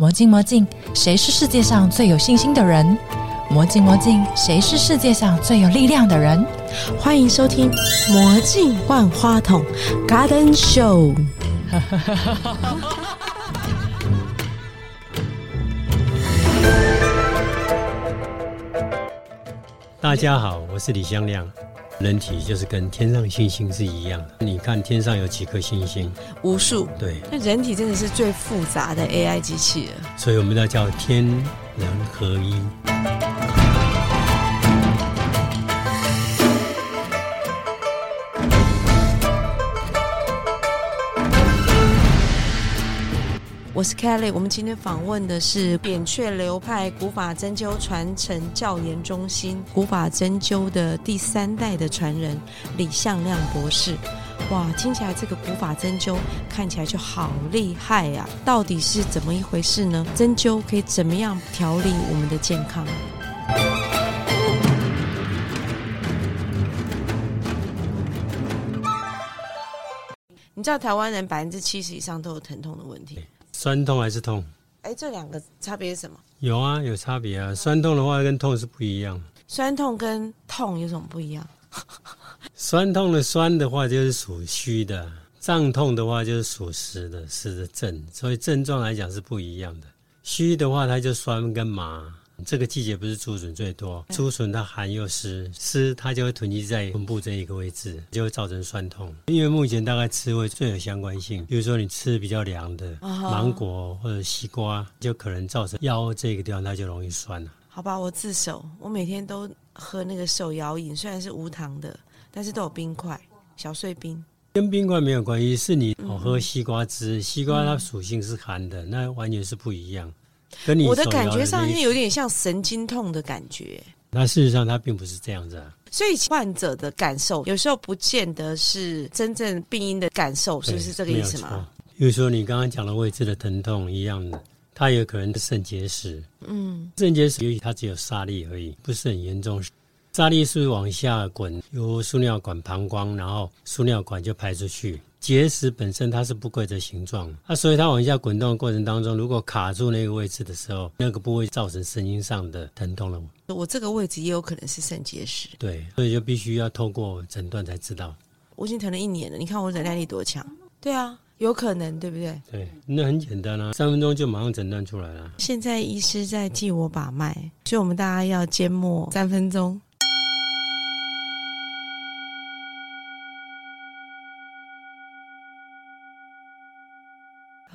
魔镜魔镜，谁是世界上最有信心的人？魔镜魔镜，谁是世界上最有力量的人？欢迎收听《魔镜万花筒》Garden Show。大家好，我是李香亮。人体就是跟天上星星是一样的，你看天上有几颗星星？无数。对，那人体真的是最复杂的 AI 机器了。所以我们要叫天人合一。我是 Kelly，我们今天访问的是扁鹊流派古法针灸传承教研中心古法针灸的第三代的传人李向亮博士。哇，听起来这个古法针灸看起来就好厉害呀！到底是怎么一回事呢？针灸可以怎么样调理我们的健康？你知道台湾人百分之七十以上都有疼痛的问题。酸痛还是痛？哎，这两个差别是什么？有啊，有差别啊。酸痛的话跟痛是不一样。酸痛跟痛有什么不一样？酸痛的酸的话就是属虚的，胀痛的话就是属实的，实的症。所以症状来讲是不一样的。虚的话，它就酸跟麻。这个季节不是竹笋最多，竹笋它寒又湿，湿它就会囤积在臀部这一个位置，就会造成酸痛。因为目前大概吃会最有相关性，比如说你吃比较凉的芒果或者西瓜，就可能造成腰这个地方它就容易酸了。好吧，我自首，我每天都喝那个手摇饮，虽然是无糖的，但是都有冰块，小碎冰。跟冰块没有关系，是你喝西瓜汁，西瓜它属性是寒的，那完全是不一样。跟你我的感觉上面有点像神经痛的感觉，那事实上它并不是这样子啊。所以患者的感受有时候不见得是真正病因的感受，是不是这个意思吗？比如说你刚刚讲的位置的疼痛一样的，它有可能是肾结石。嗯，肾结石由于它只有沙粒而已，不是很严重。沙粒是往下滚，由输尿管、膀胱，然后输尿管就排出去。结石本身它是不规则形状，啊，所以它往下滚动的过程当中，如果卡住那个位置的时候，那个部位造成神经上的疼痛了。我这个位置也有可能是肾结石，对，所以就必须要透过诊断才知道。我已经疼了一年了，你看我忍耐力多强。对啊，有可能，对不对？对，那很简单啊，三分钟就马上诊断出来了。现在医师在替我把脉，所以我们大家要缄默三分钟。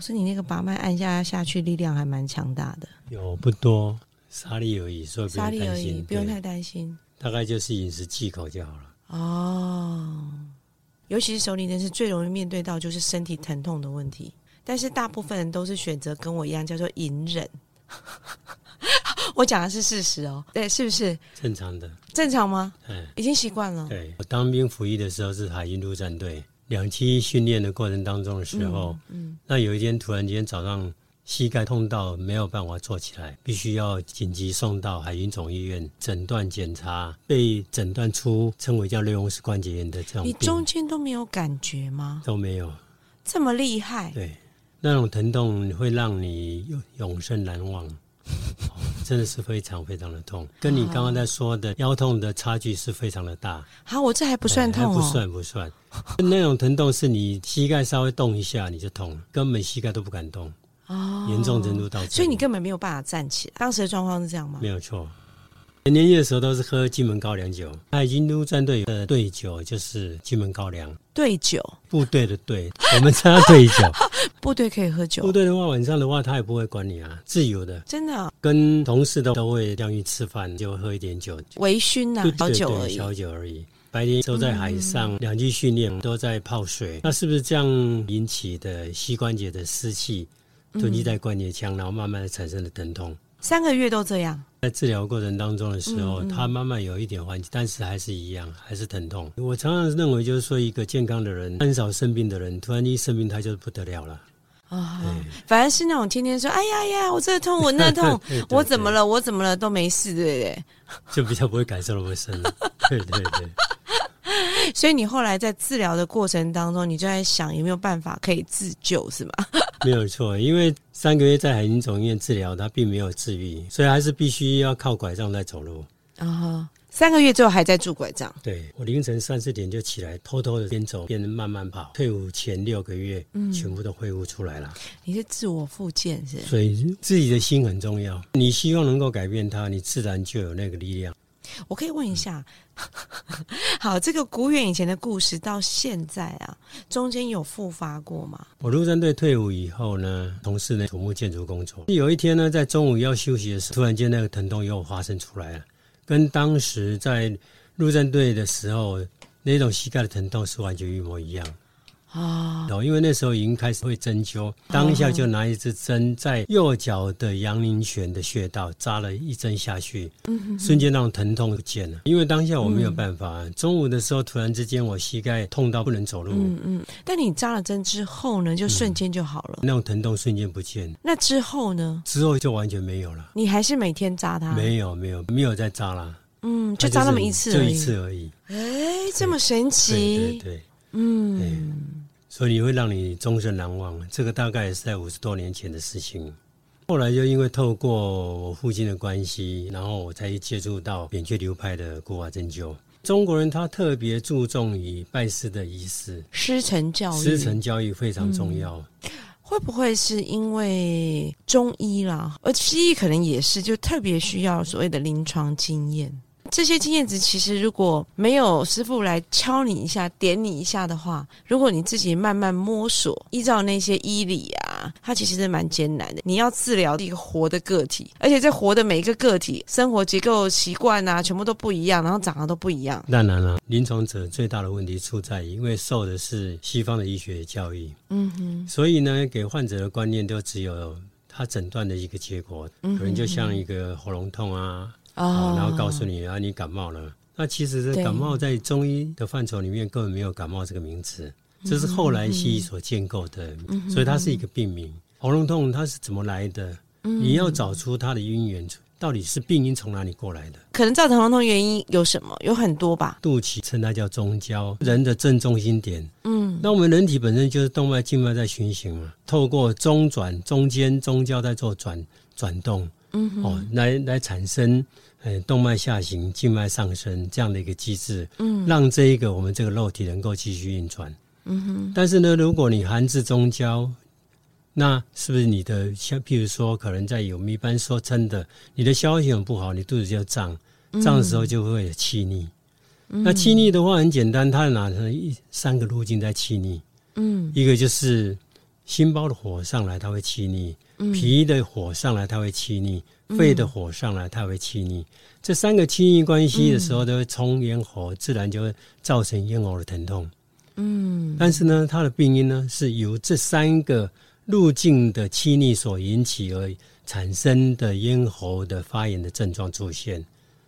是你那个把脉按下下去，力量还蛮强大的。有不多，沙粒而已，所以沙粒而已，不用太担心。大概就是饮食忌口就好了。哦，尤其是手里人是最容易面对到就是身体疼痛的问题，但是大部分人都是选择跟我一样叫做隐忍。我讲的是事实哦，对，是不是正常的？正常吗？嗯，已经习惯了。对我当兵服役的时候是海军陆战队。两期训练的过程当中的时候，嗯，那有一天突然间早上膝盖痛到没有办法坐起来，必须要紧急送到海军总医院诊断检查，被诊断出称为叫类风湿关节炎的这种。你中间都没有感觉吗？都没有，这么厉害？对，那种疼痛会让你永永生难忘。真的是非常非常的痛，跟你刚刚在说的腰痛的差距是非常的大。好，我这还不算痛哦，不算不算。那种疼痛是你膝盖稍微动一下你就痛了，根本膝盖都不敢动。哦，严重程度到，所以你根本没有办法站起来。当时的状况是这样吗？没有错。年夜的时候都是喝金门高粱酒，海军陆战队的队酒就是金门高粱。队酒，部队的队，我们称队酒。部队可以喝酒。部队的话，晚上的话他也不会管你啊，自由的。真的，跟同事都都会这样去吃饭，就喝一点酒，微醺呐，小酒而已。小酒而已。白天都在海上，两栖训练都在泡水，那是不是这样引起的膝关节的湿气囤积在关节腔，然后慢慢的产生了疼痛？三个月都这样，在治疗过程当中的时候，他慢慢有一点缓解，但是还是一样，还是疼痛。我常常认为，就是说，一个健康的人，很少生病的人，突然一生病，他就不得了了。啊，反而是那种天天说“哎呀呀，我这痛，我那痛，我怎么了，我怎么了”都没事，对不对？就比较不会感受那么深。对对对。所以你后来在治疗的过程当中，你就在想有没有办法可以自救，是吗？没有错，因为三个月在海军总医院治疗，他并没有治愈，所以还是必须要靠拐杖在走路。啊，三个月之后还在拄拐杖。对我凌晨三四点就起来，偷偷的边走边慢慢跑。退伍前六个月，嗯全部都恢复出来了。你是自我复健是？所以自己的心很重要，你希望能够改变它，你自然就有那个力量。我可以问一下，好，这个古远以前的故事到现在啊，中间有复发过吗？我陆战队退伍以后呢，从事呢土木建筑工作。有一天呢，在中午要休息的时候，突然间那个疼痛又发生出来了，跟当时在陆战队的时候那种膝盖的疼痛是完全一模一样。啊，哦，因为那时候已经开始会针灸，当下就拿一支针在右脚的阳陵泉的穴道扎了一针下去，嗯瞬间那种疼痛不见了。因为当下我没有办法，中午的时候突然之间我膝盖痛到不能走路，嗯嗯。但你扎了针之后呢，就瞬间就好了。那种疼痛瞬间不见，那之后呢？之后就完全没有了。你还是每天扎它？没有没有没有再扎了，嗯，就扎那么一次而已，就一次而已。哎，这么神对奇？对对，嗯。所以你会让你终身难忘。这个大概也是在五十多年前的事情。后来就因为透过我父亲的关系，然后我才接触到扁鹊流派的古法针灸。中国人他特别注重于拜师的仪式，师承教育，师承教育非常重要。会不会是因为中医啦，而西医可能也是，就特别需要所谓的临床经验。这些经验值其实如果没有师傅来敲你一下、点你一下的话，如果你自己慢慢摸索，依照那些医理啊，它其实是蛮艰难的。你要治疗一个活的个体，而且这活的每一个个体，生活结构、习惯啊，全部都不一样，然后长得都不一样。当然了，临床者最大的问题出在，因为受的是西方的医学教育，嗯哼，所以呢，给患者的观念都只有他诊断的一个结果，可能就像一个喉咙痛啊。啊，然后告诉你啊，你感冒了。那其实这感冒在中医的范畴里面根本没有感冒这个名词，这是后来西医所建构的，所以它是一个病名。喉咙痛它是怎么来的？你要找出它的因缘，到底是病因从哪里过来的？可能造成喉咙痛原因有什么？有很多吧。肚脐称它叫中焦，人的正中心点。嗯，那我们人体本身就是动脉、静脉在循行嘛，透过中转、中间、中焦在做转转动。嗯，哦，来来产生。呃，动脉下行，静脉上升这样的一个机制，嗯，让这一个我们这个肉体能够继续运转，嗯哼。但是呢，如果你寒至中焦，那是不是你的像，譬如说，可能在有一般说真的，你的消化系统不好，你肚子就胀，胀的时候就会有气逆。那气逆的话很简单，它哪成一三个路径在气逆，嗯，一个就是心包的火上来，它会气逆；脾的火上来，它会气逆。肺的火上来，它会气逆。这三个气逆关系的时候，都会冲咽喉，自然就会造成咽喉的疼痛。嗯，但是呢，它的病因呢，是由这三个路径的气逆所引起而产生的咽喉的发炎的症状出现。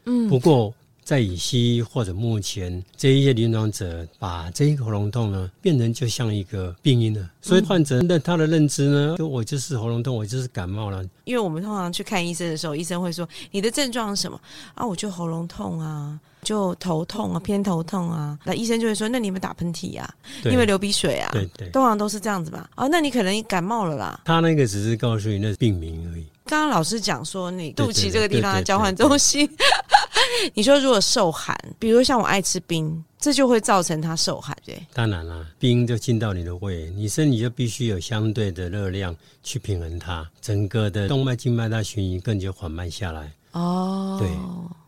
嗯，不过。在以西医或者目前这一些临床者，把这一个喉咙痛呢，变成就像一个病因了。所以患者的他的认知呢，就我就是喉咙痛，我就是感冒了。因为我们通常去看医生的时候，医生会说你的症状是什么啊？我就喉咙痛啊，就头痛啊，偏头痛啊。那医生就会说，那你有没有打喷嚏啊，因为流鼻水啊，对对，通常都是这样子吧？啊，那你可能感冒了啦。他那个只是告诉你那是病名而已。刚刚老师讲说，你肚脐这个地方的交换中心。你说如果受寒，比如像我爱吃冰，这就会造成它受寒，对？当然了，冰就进到你的胃，你身体就必须有相对的热量去平衡它，整个的动脉、静脉它循行更就缓慢下来。哦，对，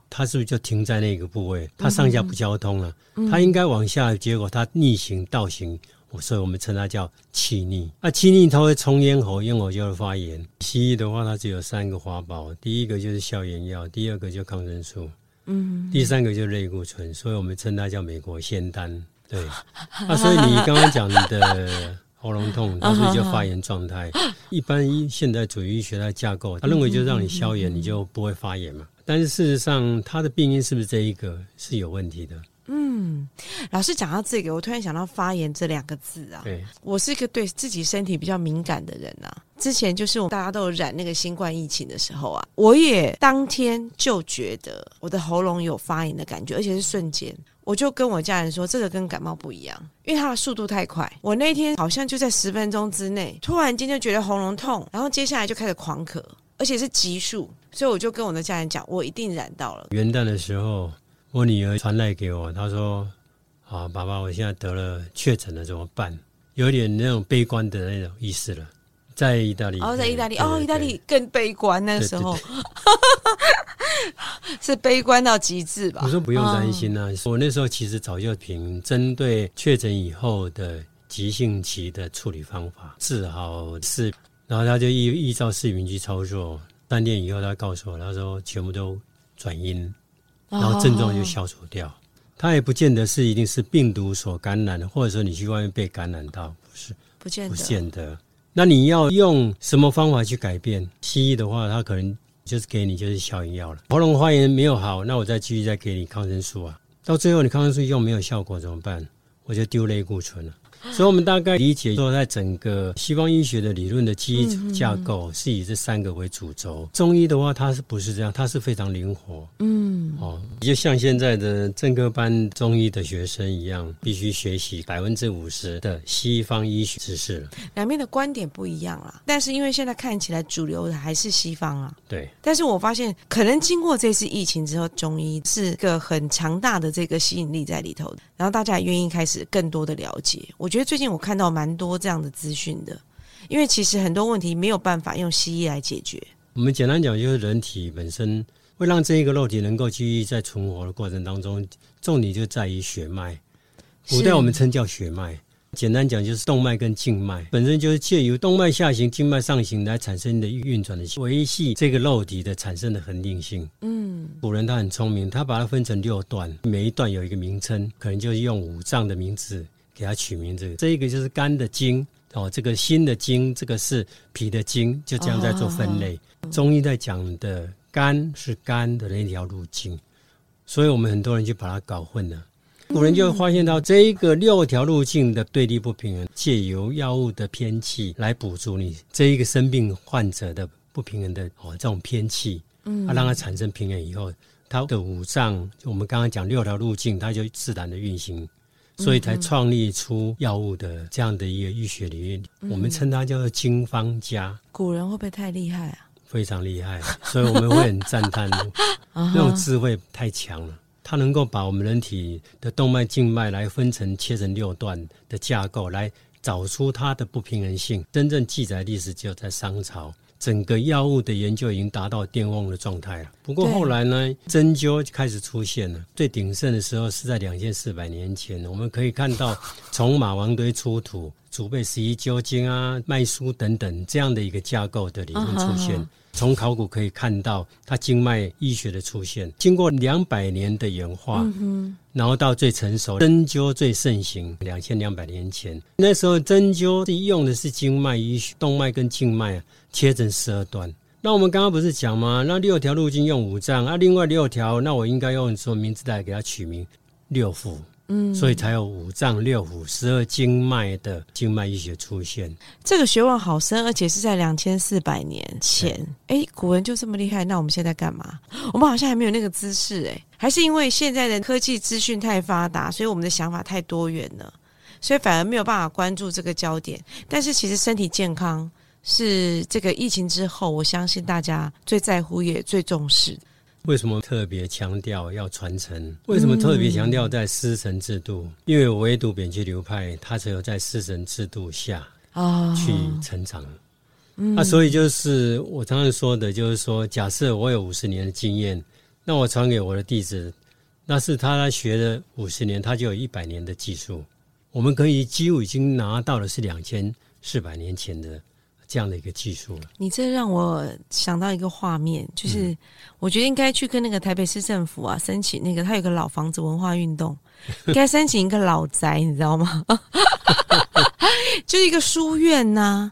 它是不是就停在那个部位？它上下不交通了，它应该往下，结果它逆行倒行。所以我们称它叫气逆。那气逆它会冲咽喉，咽喉就会发炎。西医的话，它只有三个花宝，第一个就是消炎药，第二个就抗生素，嗯，第三个就是类固醇。所以我们称它叫美国仙丹。对，啊，所以你刚刚讲的喉咙痛，它是就发炎状态。一般医现代主义医学的架构，他认为就让你消炎，你就不会发炎嘛。但是事实上，它的病因是不是这一个是有问题的？嗯，老师讲到这个，我突然想到“发炎”这两个字啊。对，我是一个对自己身体比较敏感的人啊。之前就是我大家都有染那个新冠疫情的时候啊，我也当天就觉得我的喉咙有发炎的感觉，而且是瞬间。我就跟我家人说，这个跟感冒不一样，因为它的速度太快。我那天好像就在十分钟之内，突然间就觉得喉咙痛，然后接下来就开始狂咳，而且是急速，所以我就跟我的家人讲，我一定染到了。元旦的时候，我女儿传来给我，她说：“啊，爸爸，我现在得了确诊了，怎么办？”有点那种悲观的那种意思了。在意大利，哦，在意大利，哦，意大，利更悲观，那时候 是悲观到极致吧？我说不用担心啊，我那时候其实早就凭针对确诊以后的急性期的处理方法治好是，然后他就依依照视频去操作，三天以后他告诉我，他说全部都转阴，哦，然后症状就消除掉。它也不见得是一定是病毒所感染的，或者说你去外面被感染到，不是不不见得，见得。那你要用什么方法去改变？西医的话，它可能就是给你就是消炎药了。喉咙发炎没有好，那我再继续再给你抗生素啊。到最后你抗生素用没有效果怎么办？我就丢类固醇了。所以，我们大概理解说，在整个西方医学的理论的基础架构是以这三个为主轴。中医的话，它是不是这样？它是非常灵活。嗯，哦，就像现在的正科班中医的学生一样，必须学习百分之五十的西方医学知识了。两边的观点不一样啦。但是因为现在看起来主流的还是西方啊，对，但是我发现可能经过这次疫情之后，中医是个很强大的这个吸引力在里头的，然后大家也愿意开始更多的了解。我觉得最近我看到蛮多这样的资讯的，因为其实很多问题没有办法用西医来解决。我们简单讲，就是人体本身会让这一个肉体能够继续在存活的过程当中，重点就在于血脉。古代我们称叫血脉，简单讲就是动脉跟静脉，本身就是借由动脉下行、静脉上行来产生的运转的维系这个肉体的产生的恒定性。嗯，古人他很聪明，他把它分成六段，每一段有一个名称，可能就是用五脏的名字给它取名字。这一个就是肝的经哦，这个心的经，这个是脾的经，就这样在做分类。中医在讲的肝是肝的那条路径，所以我们很多人就把它搞混了。古人就发现到这一个六条路径的对立不平衡，借由药物的偏气来补足你这一个生病患者的不平衡的哦这种偏气，嗯，啊让它产生平衡以后，它的五脏我们刚刚讲六条路径，它就自然的运行，所以才创立出药物的这样的一个医学理论，我们称它叫做经方家。古人会不会太厉害啊？非常厉害，所以我们会很赞叹，那种智慧太强了。它能够把我们人体的动脉、静脉来分成、切成六段的架构，来找出它的不平衡性。真正记载历史只有在商朝，整个药物的研究已经达到巅峰的状态了。不过后来呢，针灸开始出现了。最鼎盛的时候是在两千四百年前，我们可以看到从马王堆出土。储备十一灸经啊、脉书等等这样的一个架构的理论出现，从考古可以看到它经脉医学的出现，经过两百年的演化，然后到最成熟，针灸最盛行，两千两百年前，那时候针灸是用的是经脉医学，动脉跟静脉啊切成十二段。那我们刚刚不是讲吗？那六条路径用五脏，啊，另外六条，那我应该用什么名字来给它取名？六腑。嗯，所以才有五脏六腑、十二经脉的经脉医学出现。这个学问好深，而且是在两千四百年前。哎，古人就这么厉害，那我们现在干嘛？我们好像还没有那个知识，哎，还是因为现在的科技资讯太发达，所以我们的想法太多元了，所以反而没有办法关注这个焦点。但是其实身体健康是这个疫情之后，我相信大家最在乎也最重视的。为什么特别强调要传承？为什么特别强调在师承制度？因为唯独扁鹊流派，它只有在师承制度下啊去成长。那、所以就是我常常说的，就是说，假设我有五十年的经验，那我传给我的弟子，那是他学了五十年，他就有一百年的技术。我们可以几乎已经拿到的是两千四百年前的这样的一个技术了。你这让我想到一个画面，就是我觉得应该去跟那个台北市政府啊申请那个，他有个老房子文化运动，应该申请一个老宅，你知道吗？就是一个书院呐、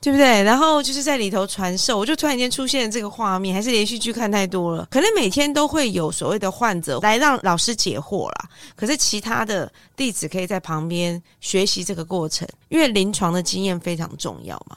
对不对？然后就是在里头传授，我就突然间出现这个画面，还是连续剧看太多了，可能每天都会有所谓的患者来让老师解惑啦。可是其他的弟子可以在旁边学习这个过程，因为临床的经验非常重要嘛。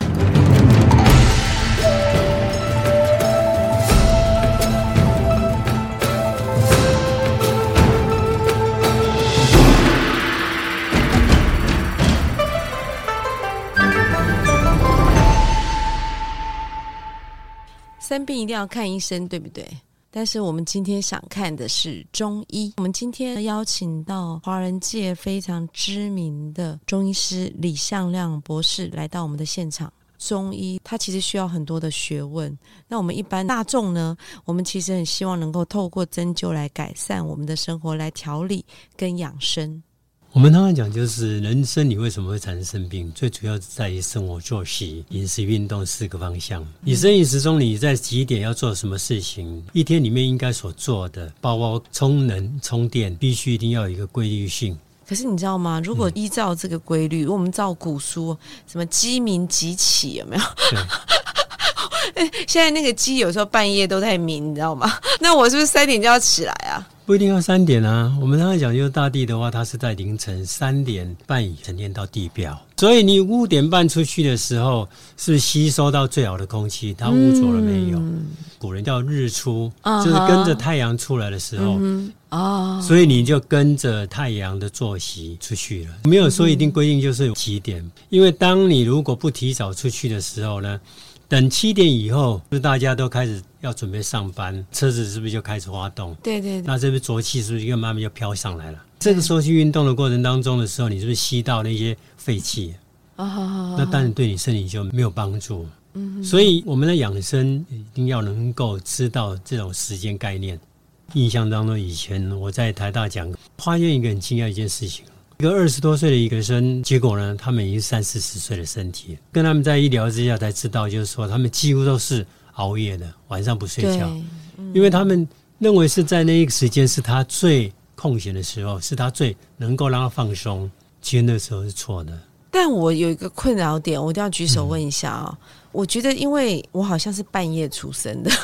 生病一定要看医生，对不对？但是我们今天想看的是中医。我们今天邀请到华人界非常知名的中医师李向亮博士来到我们的现场。中医它其实需要很多的学问。那我们一般大众呢，我们其实很希望能够透过针灸来改善我们的生活，来调理跟养生。我们通常讲，就是人生你为什么会产生生病，最主要在于生活作息、饮食、运动四个方向。你生饮食中，你在几点要做什么事情？一天里面应该所做的，包括充能、充电，必须一定要有一个规律性。可是你知道吗？如果依照这个规律，我们照古书，什么鸡鸣即起，有没有？现在那个鸡有时候半夜都在鸣，你知道吗？那我是不是三点就要起来啊？不一定要三点啊。我们刚才讲，就是大地的话，它是在凌晨三点半以沉淀到地表，所以你五点半出去的时候，是吸收到最好的空气，它污浊了没有？古人叫日出，就是跟着太阳出来的时候啊，所以你就跟着太阳的作息出去了。没有说一定规定就是几点，因为当你如果不提早出去的时候呢？等七点以后，是大家都开始要准备上班，车子是不是就开始发动？对对。那这边浊气是不是又慢慢就飘上来了？这个时候去运动的过程当中的时候，你是不是吸到那些废气？啊，那当然对你身体就没有帮助。嗯。所以我们的养生一定要能够知道这种时间概念。印象当中，以前我在台大讲，发现一个很惊讶一件事情。一个二十多岁的一个生，结果呢，他们已经三四十岁的身体，跟他们在一聊之下才知道，就是说他们几乎都是熬夜的，晚上不睡觉，因为他们认为是在那一个时间是他最空闲的时候，是他最能够让他放松。其实那时候是错的。但我有一个困扰点，我一定要举手问一下啊！我觉得，因为我好像是半夜出生的。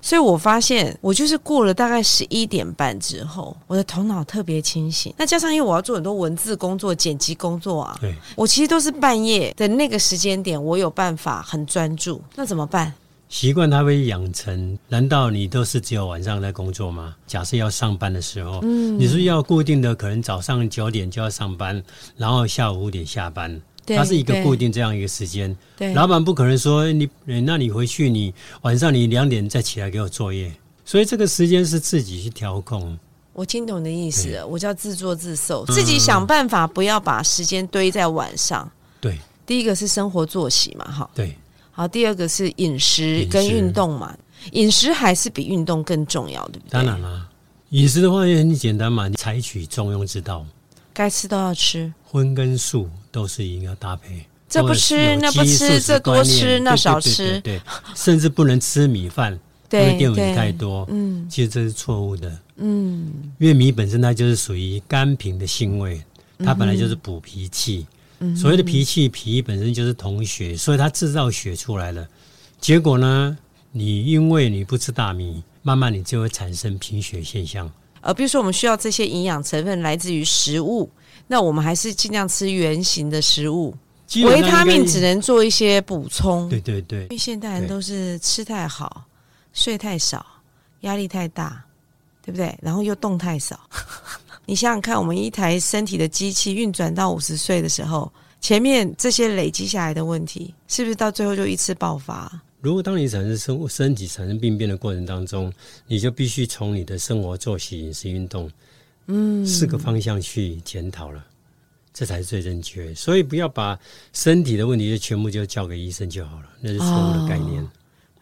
所以我发现，我就是过了大概十一点半之后，我的头脑特别清醒。那加上因为我要做很多文字工作、剪辑工作啊，对，我其实都是半夜的那个时间点，我有办法很专注。那怎么办？习惯它会养成。难道你都是只有晚上在工作吗？假设要上班的时候，嗯，你是要固定的，可能早上九点就要上班，然后下午五点下班。它是一个固定这样一个时间，老板不可能说你，那你回去你晚上你两点再起来给我作业，所以这个时间是自己去调控。我听懂你的意思，我叫自作自受，自己想办法不要把时间堆在晚上。对，第一个是生活作息嘛，哈，对，好，第二个是饮食跟运动嘛，饮食还是比运动更重要，对不对？当然啦，饮食的话也很简单嘛，你采取中庸之道。该吃都要吃，荤跟素都是一定要搭配。这不吃那不吃，这多吃那少吃，对，甚至不能吃米饭，因为淀粉太多。嗯，其实这是错误的。嗯，因为米本身它就是属于甘平的性味，它本来就是补脾气。所谓的脾气，脾本身就是同血，所以它制造血出来了。结果呢，你因为你不吃大米，慢慢你就会产生贫血现象。呃，比如说我们需要这些营养成分来自于食物，那我们还是尽量吃圆形的食物。维他命只能做一些补充。对对对，因为现代人都是吃太好，睡太少，压力太大，对不对？然后又动太少。你想想看，我们一台身体的机器运转到五十岁的时候，前面这些累积下来的问题，是不是到最后就一次爆发？如果当你产生生身体产生病变的过程当中，你就必须从你的生活作息、饮食、运动，嗯，四个方向去检讨了，这才是最正确。所以不要把身体的问题就全部就交给医生就好了，那是错误的概念。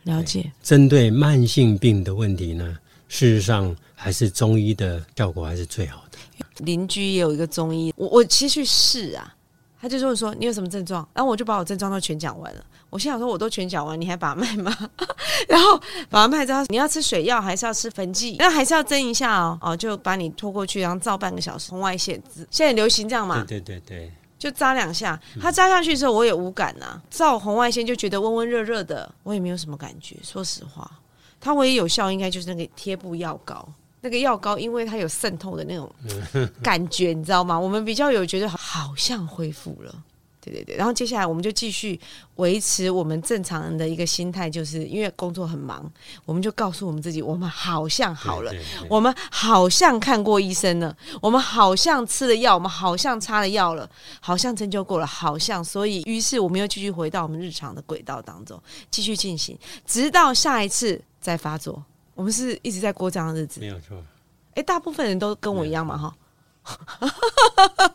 了解。针对慢性病的问题呢，事实上还是中医的效果还是最好的。邻居也有一个中医，我我其实去试啊，他就说说你有什么症状，然后我就把我症状都全讲完了。我心想说，我都全讲完，你还把脉吗？然后把脉之后，你要吃水药还是要吃粉剂？那还是要蒸一下哦，哦，就把你拖过去，然后照半个小时，红外线。现在流行这样嘛？对对对，就扎两下。他扎下去之后，我也无感呐。照红外线就觉得温温热热的，我也没有什么感觉。说实话，它唯一有效应该就是那个贴布药膏。那个药膏，因为它有渗透的那种 感觉，你知道吗？我们比较有觉得好像恢复了。对对对，然后接下来我们就继续维持我们正常人的一个心态，就是因为工作很忙，我们就告诉我们自己，我们好像好了，对对对我们好像看过医生了，我们好像吃了药，我们好像擦了药了，好像针灸过了，好像，所以于是我们又继续回到我们日常的轨道当中，继续进行，直到下一次再发作。我们是一直在过这样的日子没，有错。哎，大部分人都跟我一样嘛，哈。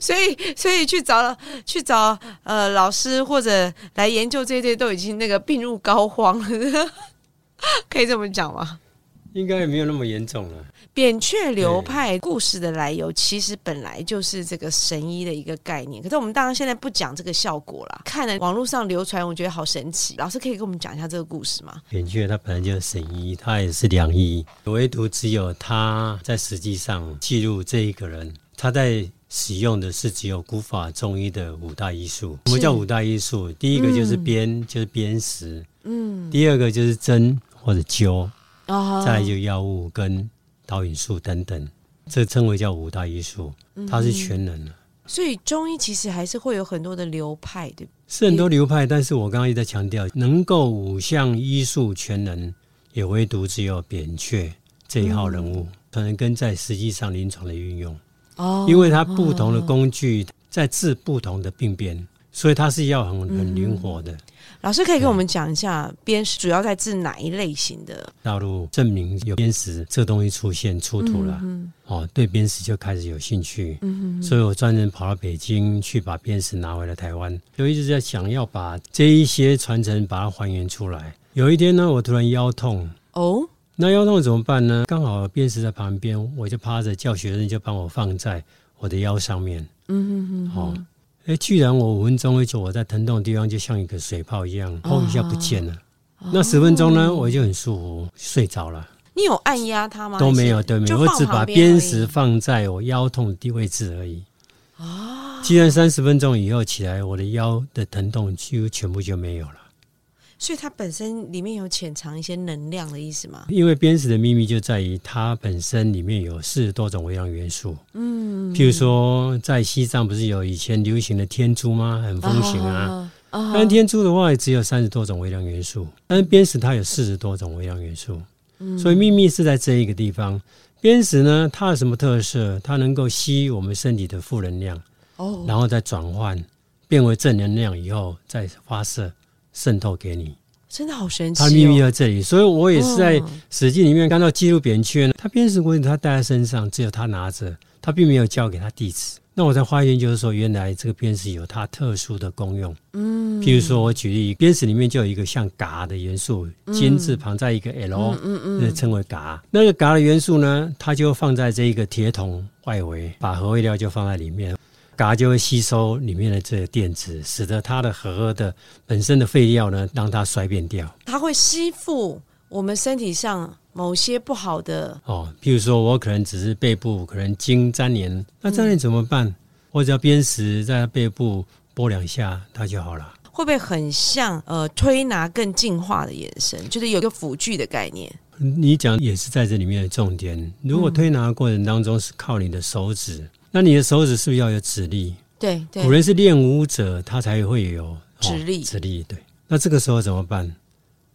所以，所以去找去找呃老师或者来研究这些，都已经那个病入膏肓了，可以这么讲吗？应该也没有那么严重了。扁鹊流派故事的来由，其实本来就是这个神医的一个概念。可是我们当然现在不讲这个效果了，看了网络上流传，我觉得好神奇。老师可以跟我们讲一下这个故事吗？扁鹊他本来就是神医，他也是良医，唯独只有他在实际上记录这一个人，他在使用的是只有古法中医的五大医术。什么叫五大医术？第一个就是砭，就是砭石；嗯，第二个就是针或者灸，哦再来就药物跟导引术等等，这称为叫五大医术。它是全能的，所以中医其实还是会有很多的流派，对不对？是很多流派，但是我刚刚一直在强调，能够五项医术全能，也唯独只有扁鹊这一号人物，可能跟在实际上临床的运用。哦因为它不同的工具在治不同的病变，所以它是要很很灵活的。老师可以跟我们讲一下，砭石主要在治哪一类型的？大陆证明有砭石这东西出现出土了，嗯哦，对砭石就开始有兴趣，嗯所以我专门跑到北京去把砭石拿回来台湾，就一直在想要把这一些传承把它还原出来。有一天呢，我突然腰痛，哦，那腰痛怎么办呢？刚好砭石在旁边，我就趴着叫学生就帮我放在我的腰上面。嗯嗯嗯，哦，哎，居然我五分钟一做我在疼痛的地方就像一个水泡一样，砰一下不见了。那十分钟呢，我就很舒服，睡着了，你有按压它吗？都没有，都没有，我只把砭石放在我腰痛的位置而已。啊，居然三十分钟以后起来，我的腰的疼痛几乎全部就没有了。所以它本身里面有潜藏一些能量的意思吗？因为砭石的秘密就在于它本身里面有四十多种微量元素。嗯，譬如说在西藏不是有以前流行的天珠吗？很风行啊。啊但天珠的话也只有三十多种微量元素，但是砭石它有四十多种微量元素，嗯所以秘密是在这一个地方。砭石呢，它有什么特色？它能够吸我们身体的负能量，哦，然后再转换变为正能量以后再发射渗透给你。真的好神奇、哦！它的秘密在这里，所以我也是在《嗯史记》里面看到记录扁鹊呢，他砭石棍他带在身上，只有他拿着，他并没有交给他弟子。那我才发现，就是说，原来这个砭石有它特殊的功用。嗯，譬如说，我举例，砭石里面就有一个像嘎的元素，金字旁在一个 L，嗯嗯那称为嘎。那个嘎的元素呢，它就放在这一个铁桶外围，把核废料就放在里面，镉就会吸收里面的这个电子，使得它的核的本身的废料呢，让它衰变掉。它会吸附我们身体上某些不好的，哦，譬如说我可能只是背部可能经粘连，那粘连怎么办？我只要砭石在背部拨两下，它就好了。会不会很像呃推拿更进化的延伸？就是有一个辅具的概念。你讲也是在这里面的重点。如果推拿的过程当中是靠你的手指，那你的手指是不是要有指力？对对古，人是练武者，他才会有、哦指力指力对。那这个时候怎么办？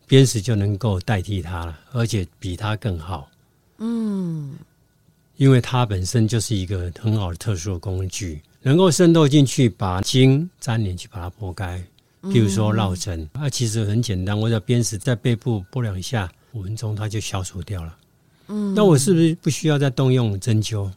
砭石就能够代替它了，而且比它更好。嗯，因为它本身就是一个很好的特殊的工具，能够渗透进去，把筋粘连去把它拨开。譬如说落枕，它、其实很简单，我只要砭石在背部拨两下，五分钟它就消除掉了。嗯，那我是不是不需要再动用针灸？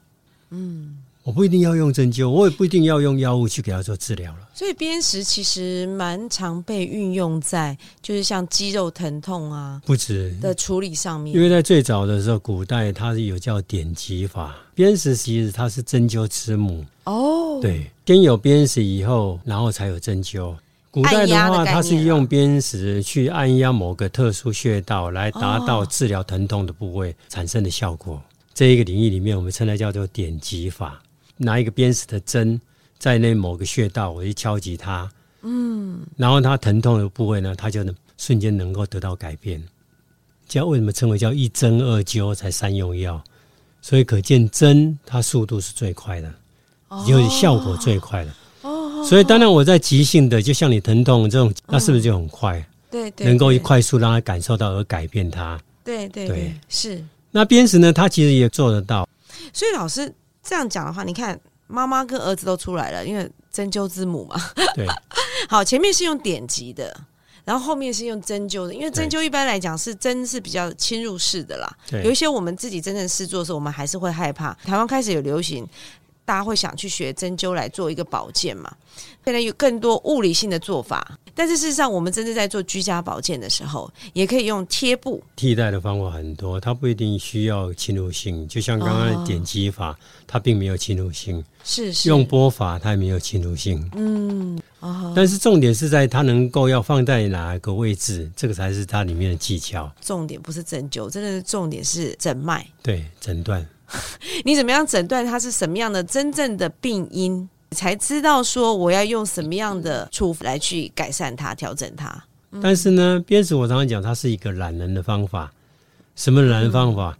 嗯，我不一定要用针灸，我也不一定要用药物去给它做治疗了。所以砭石其实蛮常被运用在就是像肌肉疼痛啊不止，的处理上面。因为在最早的时候，古代它是有叫点击法，砭石其实它是针灸之母。哦，对，先有砭石以后，然后才有针灸。古代的话，它是用砭石去按压某个特殊穴道，来达到哦治疗疼痛的部位产生的效果。这一个领域里面，我们称它叫做点击法。拿一个砭石的针，在那某个穴道，我去敲击它，嗯，然后它疼痛的部位呢，它就能瞬间能够得到改变。叫为什么称为叫一针二灸才三用药？所以可见针它速度是最快的，就是效果最快的。哦所以当然我在急性的，就像你疼痛这种，那是不是就很快，对对，能够对快速让他感受到而改变他？对对对对是。那砭石呢，它其实也做得到。所以老师这样讲的话，你看妈妈跟儿子都出来了，因为针灸之母嘛。对 好，前面是用典籍的，然后后面是用针灸的，因为针灸一般来讲是针是比较侵入式的啦。有一些我们自己真正试做的时候，我们还是会害怕。台湾开始有流行。大家会想去学针灸来做一个保健嘛？现在有更多物理性的做法，但是事实上，我们真正在做居家保健的时候，也可以用贴布。替代的方法很多，它不一定需要侵入性。就像刚刚哦的点击法，它并没有侵入性；是是用波法，它也没有侵入性。嗯哦，但是重点是在它能够要放在哪个位置，这个才是它里面的技巧。重点不是针灸，真的是重点是诊脉。对，诊断。你怎么样诊断它是什么样的真正的病因，才知道说我要用什么样的处来去改善它、调整它。但是呢，鞭石我常常讲，它是一个懒人的方法。什么懒人方法？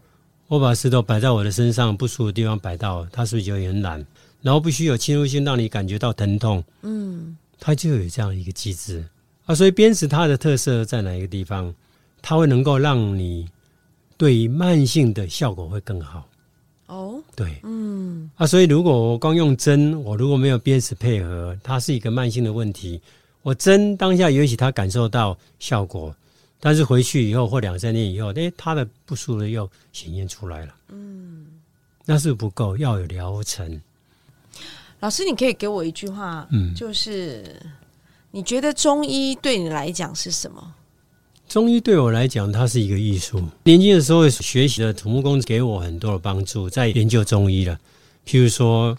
我把石头摆在我的身上不舒服的地方摆到，它是不是就很懒？然后必须有侵入性，让你感觉到疼痛。嗯，它就有这样一个机制啊。所以鞭石它的特色在哪一个地方？它会能够让你对于慢性的效果会更好。哦，对嗯，啊，所以如果我光用针，我如果没有鞭石配合，它是一个慢性的问题。我针当下也许他感受到效果，但是回去以后或两三年以后，诶，他的不舒服又显现出来了。嗯，那是不够，要有疗程。老师，你可以给我一句话，嗯就是你觉得中医对你来讲是什么？中医对我来讲，它是一个艺术。年轻的时候学习的土木工给我很多的帮助，在研究中医了。譬如说，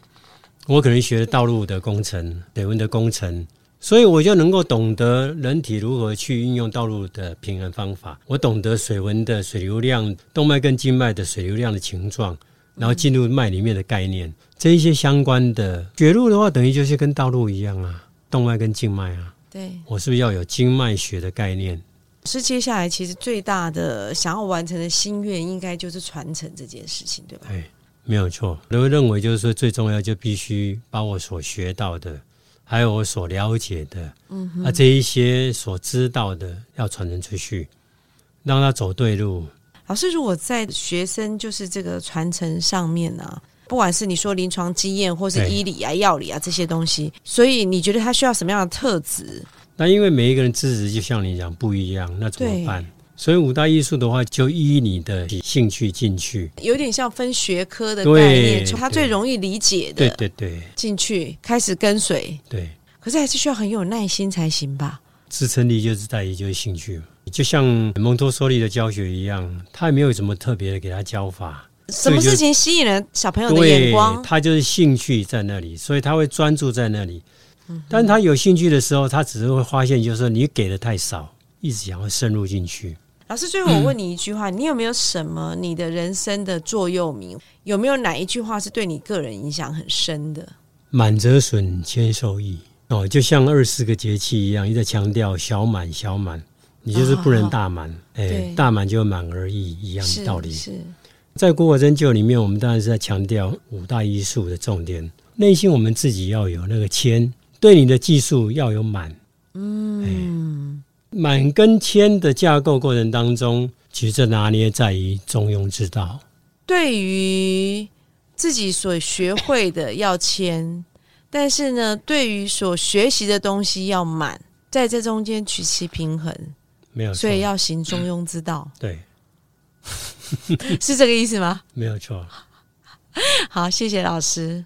我可能学了道路的工程、水文的工程，所以我就能够懂得人体如何去运用道路的平衡方法。我懂得水文的水流量、动脉跟静脉的水流量的形状，然后进入脉里面的概念，这一些相关的血路的话，等于就是跟道路一样啊，动脉跟静脉啊，对，我是不是要有经脉学的概念？是接下来其实最大的想要完成的心愿，应该就是传承这件事情，对吧？对，没有错。我会认为就是说，最重要就必须把我所学到的，还有我所了解的，嗯，啊，这一些所知道的，要传承出去，让他走对路。老师，如果在学生就是这个传承上面呢、不管是你说临床经验，或是医理啊、药理啊这些东西，所以你觉得他需要什么样的特质？那因为每一个人资质就像你讲不一样，那怎么办？所以五大艺术的话，就依你的兴趣进去。有点像分学科的概念，从他最容易理解的对对对进去开始跟随，对，可是还是需要很有耐心才行吧？支撑力就是在于就是兴趣，就像蒙托梭利的教学一样，他也没有什么特别的给他教法。什么事情吸引了小朋友的眼光？他就是兴趣在那里，所以他会专注在那里。嗯但他有兴趣的时候，他只是会发现，就是说你给的太少，一直想要深入进去。老师，最后我问你一句话：你有没有什么你的人生的座右铭？有没有哪一句话是对你个人影响很深的？满则损，谦受益。哦，就像二十四个节气一样，一直在强调小满小满，你就是不能大满，哎、对大满就满而溢一样的道理。是在古法针灸里面，我们当然是在强调五大艺术的重点。内心我们自己要有那个谦，对你的技术要有满。嗯，满跟谦的架构过程当中，其实这拿捏在于中庸之道。对于自己所学会的要谦，但是呢，对于所学习的东西要满，在这中间取其平衡，没有错，所以要行中庸之道，对，是这个意思吗？没有错。好，谢谢老师。